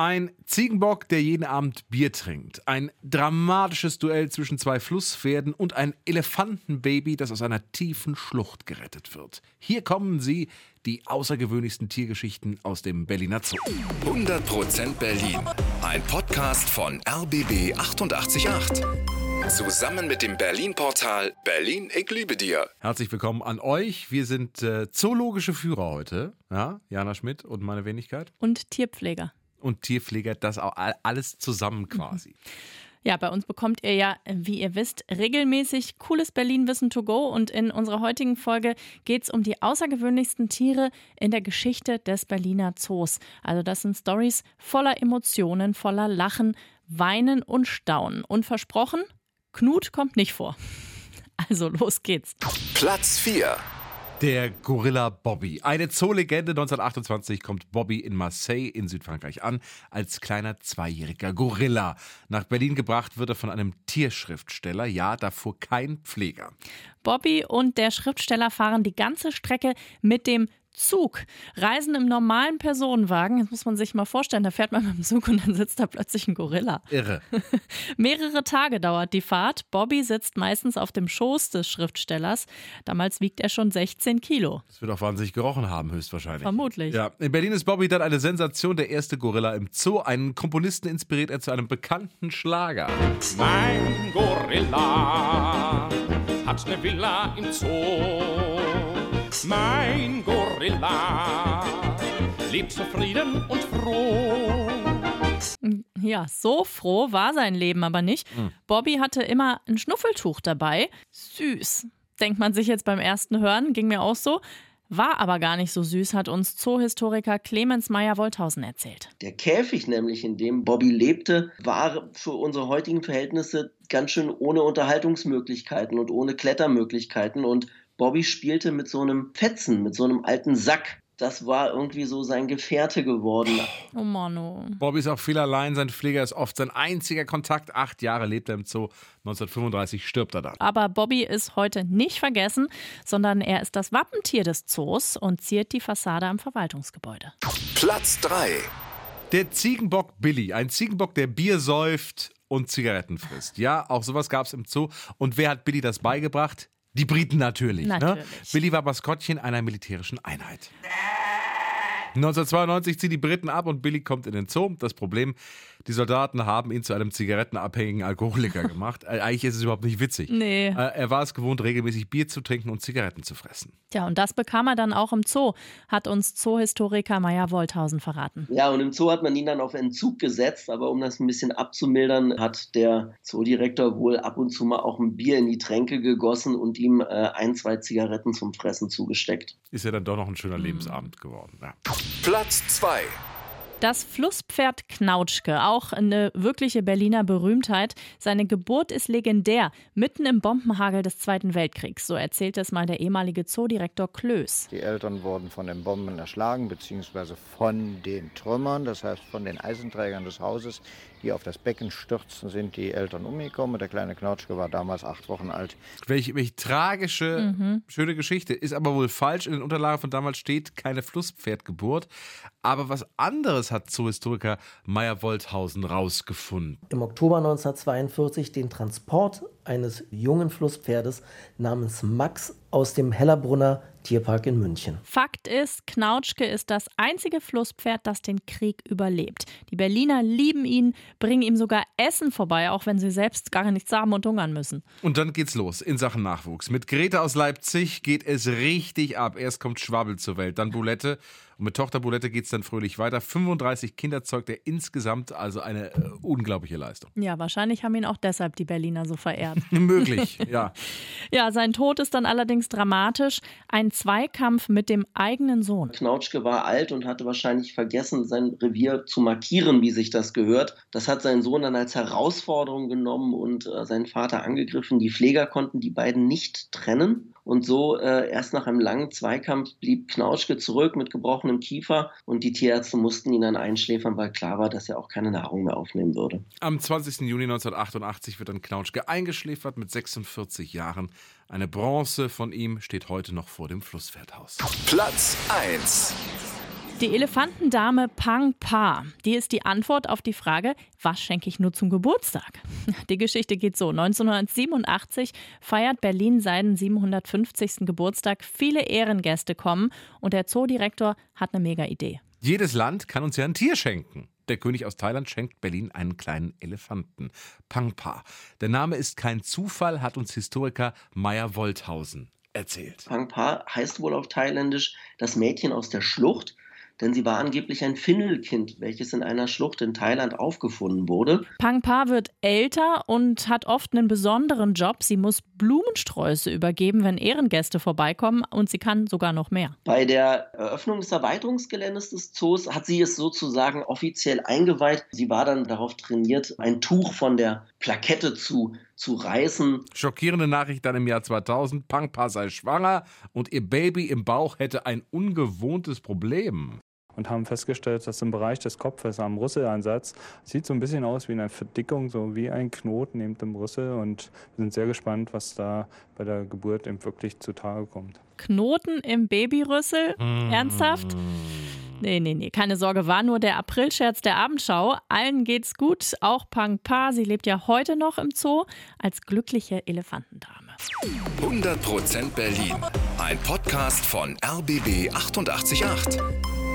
Ein Ziegenbock, der jeden Abend Bier trinkt. Ein dramatisches Duell zwischen zwei Flusspferden und ein Elefantenbaby, das aus einer tiefen Schlucht gerettet wird. Hier kommen sie, die außergewöhnlichsten Tiergeschichten aus dem Berliner Zoo. 100% Berlin. Ein Podcast von RBB 888. Zusammen mit dem Berlin-Portal Berlin, ich liebe dir. Herzlich willkommen an euch. Wir sind äh, zoologische Führer heute. Ja, Jana Schmidt und meine Wenigkeit. Und Tierpfleger. Und Tierpfleger, das auch alles zusammen quasi. Ja, bei uns bekommt ihr ja, wie ihr wisst, regelmäßig cooles Berlin-Wissen to go. Und in unserer heutigen Folge geht es um die außergewöhnlichsten Tiere in der Geschichte des Berliner Zoos. Also das sind Stories voller Emotionen, voller Lachen, Weinen und Staunen. Und versprochen, Knut kommt nicht vor. Also los geht's. Platz 4. Der Gorilla Bobby. Eine Zoolegende 1928 kommt Bobby in Marseille in Südfrankreich an als kleiner zweijähriger Gorilla. Nach Berlin gebracht wird er von einem Tierschriftsteller, ja, davor kein Pfleger. Bobby und der Schriftsteller fahren die ganze Strecke mit dem Zug. Reisen im normalen Personenwagen, das muss man sich mal vorstellen, da fährt man mit dem Zug und dann sitzt da plötzlich ein Gorilla. Irre. Mehrere Tage dauert die Fahrt. Bobby sitzt meistens auf dem Schoß des Schriftstellers. Damals wiegt er schon 16 Kilo. Das wird auch wahnsinnig gerochen haben, höchstwahrscheinlich. Vermutlich. Ja, in Berlin ist Bobby dann eine Sensation, der erste Gorilla im Zoo. Einen Komponisten inspiriert er zu einem bekannten Schlager. Mein Gorilla hat eine Villa im Zoo. Mein Gorilla lebt zufrieden und froh. Ja, so froh war sein Leben aber nicht. Bobby hatte immer ein Schnuffeltuch dabei. Süß. Denkt man sich jetzt beim ersten Hören, ging mir auch so. War aber gar nicht so süß, hat uns Zoohistoriker Clemens Meyer-Wolthausen erzählt. Der Käfig nämlich, in dem Bobby lebte, war für unsere heutigen Verhältnisse ganz schön ohne Unterhaltungsmöglichkeiten und ohne Klettermöglichkeiten. Und Bobby spielte mit so einem Fetzen, mit so einem alten Sack. Das war irgendwie so sein Gefährte geworden. Oh Mann, oh. Bobby ist auch viel allein, sein Pfleger ist oft sein einziger Kontakt. Acht Jahre lebt er im Zoo, 1935 stirbt er dann. Aber Bobby ist heute nicht vergessen, sondern er ist das Wappentier des Zoos und ziert die Fassade am Verwaltungsgebäude. Platz 3. Der Ziegenbock Billy, ein Ziegenbock, der Bier säuft und Zigaretten frisst. Ja, auch sowas gab es im Zoo. Und wer hat Billy das beigebracht? Die Briten natürlich. Ne? Natürlich. Billy war Maskottchen einer militärischen Einheit. 1992 ziehen die Briten ab und Billy kommt in den Zoo. Das Problem, die Soldaten haben ihn zu einem zigarettenabhängigen Alkoholiker gemacht. Äh, Eigentlich ist es überhaupt nicht witzig. Nee. Äh, Er war es gewohnt, regelmäßig Bier zu trinken und Zigaretten zu fressen. Tja, und das bekam er dann auch im Zoo, hat uns Zoohistoriker Meyer-Wolthausen verraten. Ja, und im Zoo hat man ihn dann auf Entzug gesetzt, aber um das ein bisschen abzumildern, hat der Zoodirektor wohl ab und zu mal auch ein Bier in die Tränke gegossen und ihm äh, ein, zwei Zigaretten zum Fressen zugesteckt. Ist ja dann doch noch ein schöner Lebensabend geworden. Ja. Platz 2. Das Flusspferd Knautschke, auch eine wirkliche Berliner Berühmtheit. Seine Geburt ist legendär, mitten im Bombenhagel des Zweiten Weltkriegs. So erzählt es mal der ehemalige Zoodirektor Klöß. Die Eltern wurden von den Bomben erschlagen, beziehungsweise von den Trümmern, das heißt von den Eisenträgern des Hauses, die auf das Becken stürzten, sind die Eltern umgekommen. Der kleine Knautschke war damals acht Wochen alt. Welch, welch tragische, schöne Geschichte. Ist aber wohl falsch. In den Unterlagen von damals steht keine Flusspferdgeburt. Aber was anderes hat Zoohistoriker Meyer-Wolthausen rausgefunden. im Oktober 1942 den Transport eines jungen Flusspferdes namens Max aus dem Hellerbrunner Tierpark in München. Fakt ist, Knautschke ist das einzige Flusspferd, das den Krieg überlebt. Die Berliner lieben ihn, bringen ihm sogar Essen vorbei, auch wenn sie selbst gar nichts haben und hungern müssen. Und dann geht's los in Sachen Nachwuchs. Mit Grete aus Leipzig geht es richtig ab. Erst kommt Schwabbel zur Welt, dann Boulette. Und mit Tochter Boulette geht's dann fröhlich weiter. 35 Kinder zeugt er insgesamt, also eine äh, unglaubliche Leistung. Ja, wahrscheinlich haben ihn auch deshalb die Berliner so verehrt. Möglich, ja. Ja, sein Tod ist dann allerdings dramatisch. Ein Zweikampf mit dem eigenen Sohn. Knautschke war alt und hatte wahrscheinlich vergessen, sein Revier zu markieren, wie sich das gehört. Das hat sein Sohn dann als Herausforderung genommen und äh, seinen Vater angegriffen. Die Pfleger konnten die beiden nicht trennen. Und so äh, erst nach einem langen Zweikampf blieb Knautschke zurück mit gebrochenem Kiefer und die Tierärzte mussten ihn dann einschläfern, weil klar war, dass er auch keine Nahrung mehr aufnehmen würde. Am 20. Juni 1988 wird dann Knautschke eingeschläfert mit 46 Jahren. Eine Bronze von ihm steht heute noch vor dem Flusspferdhaus. Platz 1. Die Elefantendame Pang Pa, die ist die Antwort auf die Frage, was schenke ich nur zum Geburtstag? Die Geschichte geht so. 1987 feiert Berlin seinen 750. Geburtstag. Viele Ehrengäste kommen und der Zoodirektor hat eine mega Idee. Jedes Land kann uns ja ein Tier schenken. Der König aus Thailand schenkt Berlin einen kleinen Elefanten, Pangpa. Der Name ist kein Zufall, hat uns Historiker Meyer Wolthausen erzählt. Pangpa heißt wohl auf Thailändisch das Mädchen aus der Schlucht denn sie war angeblich ein Finnelkind, welches in einer Schlucht in Thailand aufgefunden wurde. Pangpa wird älter und hat oft einen besonderen Job. Sie muss Blumensträuße übergeben, wenn Ehrengäste vorbeikommen und sie kann sogar noch mehr. Bei der Eröffnung des Erweiterungsgeländes des Zoos hat sie es sozusagen offiziell eingeweiht. Sie war dann darauf trainiert, ein Tuch von der Plakette zu zu reißen. Schockierende Nachricht dann im Jahr 2000. Pangpa sei schwanger und ihr Baby im Bauch hätte ein ungewohntes Problem und haben festgestellt, dass im Bereich des Kopfes am Rüsselansatz sieht so ein bisschen aus wie eine Verdickung, so wie ein Knoten neben dem Rüssel und wir sind sehr gespannt, was da bei der Geburt eben wirklich zutage kommt. Knoten im Babyrüssel? Mm. Ernsthaft? Nee, nee, nee, keine Sorge, war nur der Aprilscherz der Abendschau. Allen geht's gut, auch Pang Pa, sie lebt ja heute noch im Zoo als glückliche Elefantendame. 100% Berlin, ein Podcast von RBB 888.